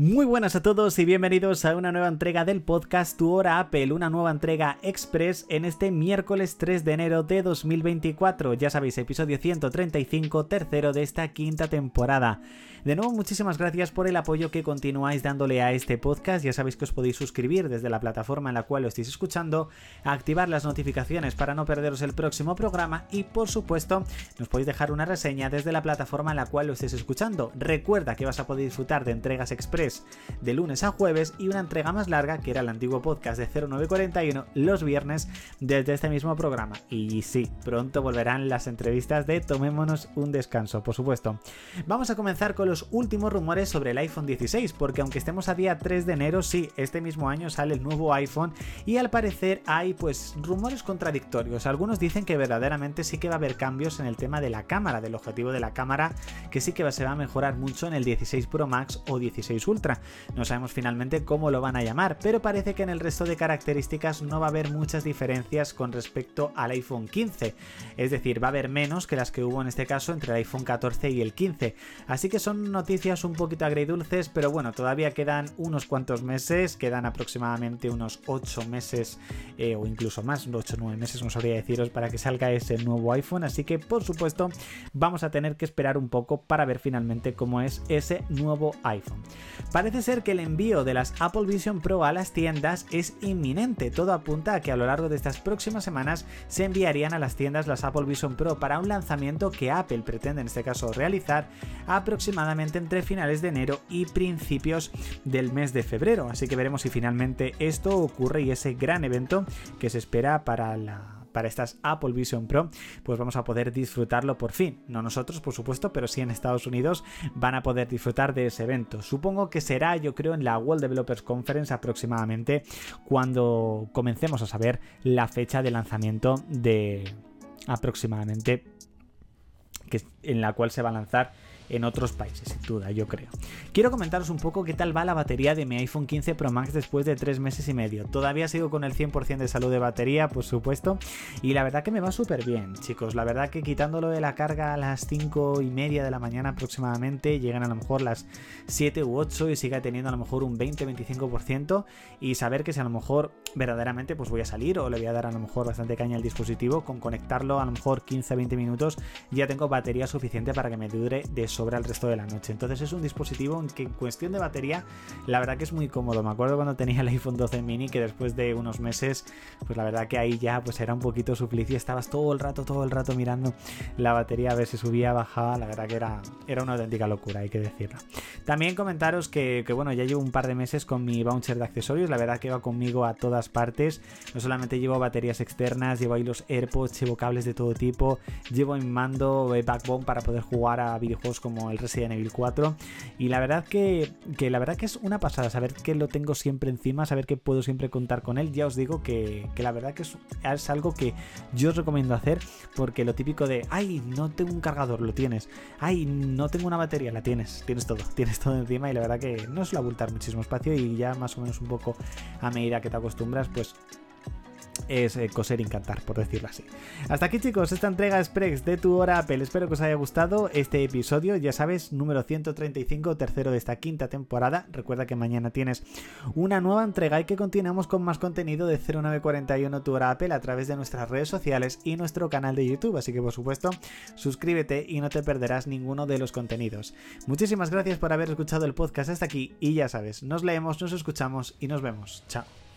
Muy buenas a todos y bienvenidos a una nueva entrega del podcast Tu Hora Apple, una nueva entrega express en este miércoles 3 de enero de 2024. Ya sabéis, episodio 135, tercero de esta quinta temporada. De nuevo, muchísimas gracias por el apoyo que continuáis dándole a este podcast. Ya sabéis que os podéis suscribir desde la plataforma en la cual lo estéis escuchando, activar las notificaciones para no perderos el próximo programa y, por supuesto, nos podéis dejar una reseña desde la plataforma en la cual lo estéis escuchando. Recuerda que vas a poder disfrutar de entregas express de lunes a jueves y una entrega más larga que era el antiguo podcast de 0941 los viernes desde este mismo programa. Y sí, pronto volverán las entrevistas de Tomémonos un descanso, por supuesto. Vamos a comenzar con los últimos rumores sobre el iPhone 16, porque aunque estemos a día 3 de enero, sí, este mismo año sale el nuevo iPhone y al parecer hay pues rumores contradictorios. Algunos dicen que verdaderamente sí que va a haber cambios en el tema de la cámara, del objetivo de la cámara, que sí que se va a mejorar mucho en el 16 Pro Max o 16 Ultra no sabemos finalmente cómo lo van a llamar, pero parece que en el resto de características no va a haber muchas diferencias con respecto al iPhone 15. Es decir, va a haber menos que las que hubo en este caso entre el iPhone 14 y el 15. Así que son noticias un poquito agridulces, pero bueno, todavía quedan unos cuantos meses, quedan aproximadamente unos 8 meses eh, o incluso más, 8 o 9 meses, no sabría deciros, para que salga ese nuevo iPhone. Así que por supuesto vamos a tener que esperar un poco para ver finalmente cómo es ese nuevo iPhone. Parece ser que el envío de las Apple Vision Pro a las tiendas es inminente. Todo apunta a que a lo largo de estas próximas semanas se enviarían a las tiendas las Apple Vision Pro para un lanzamiento que Apple pretende en este caso realizar aproximadamente entre finales de enero y principios del mes de febrero. Así que veremos si finalmente esto ocurre y ese gran evento que se espera para la para estas Apple Vision Pro, pues vamos a poder disfrutarlo por fin. No nosotros, por supuesto, pero sí en Estados Unidos van a poder disfrutar de ese evento. Supongo que será, yo creo, en la World Developers Conference aproximadamente cuando comencemos a saber la fecha de lanzamiento de aproximadamente que, en la cual se va a lanzar en otros países, sin duda, yo creo. Quiero comentaros un poco qué tal va la batería de mi iPhone 15 Pro Max después de tres meses y medio. Todavía sigo con el 100% de salud de batería, por supuesto, y la verdad que me va súper bien, chicos. La verdad que quitándolo de la carga a las 5 y media de la mañana aproximadamente, llegan a lo mejor las 7 u 8 y siga teniendo a lo mejor un 20-25% y saber que si a lo mejor verdaderamente pues voy a salir o le voy a dar a lo mejor bastante caña al dispositivo, con conectarlo a lo mejor 15-20 minutos ya tengo batería suficiente para que me dure de sobra el resto de la noche. Entonces es un dispositivo en que en cuestión de batería, la verdad que es muy cómodo. Me acuerdo cuando tenía el iPhone 12 mini que después de unos meses, pues la verdad que ahí ya pues era un poquito suplicio. Estabas todo el rato, todo el rato mirando la batería a ver si subía, bajaba. La verdad que era, era una auténtica locura, hay que decirlo. También comentaros que, que bueno, ya llevo un par de meses con mi voucher de accesorios. La verdad que va conmigo a todas partes. No solamente llevo baterías externas, llevo ahí los AirPods, llevo cables de todo tipo, llevo mi mando eh, backbone para poder jugar a videojuegos como el Resident Evil 4 y la verdad que, la verdad que es una pasada saber que lo tengo siempre encima, saber que puedo siempre contar con él. Ya os digo que, la verdad que es, es, algo que yo os recomiendo hacer porque lo típico de, ay, no tengo un cargador, lo tienes. Ay, no tengo una batería, la tienes. Tienes todo, tienes todo encima y la verdad que no suele abultar muchísimo espacio y ya más o menos un poco a medida que te acostumbras, pues es eh, coser y encantar, por decirlo así. Hasta aquí chicos, esta entrega express de tu hora Apple. Espero que os haya gustado este episodio, ya sabes, número 135, tercero de esta quinta temporada. Recuerda que mañana tienes una nueva entrega y que continuamos con más contenido de 0941 tu hora Apple a través de nuestras redes sociales y nuestro canal de YouTube. Así que por supuesto, suscríbete y no te perderás ninguno de los contenidos. Muchísimas gracias por haber escuchado el podcast hasta aquí y ya sabes, nos leemos, nos escuchamos y nos vemos. Chao.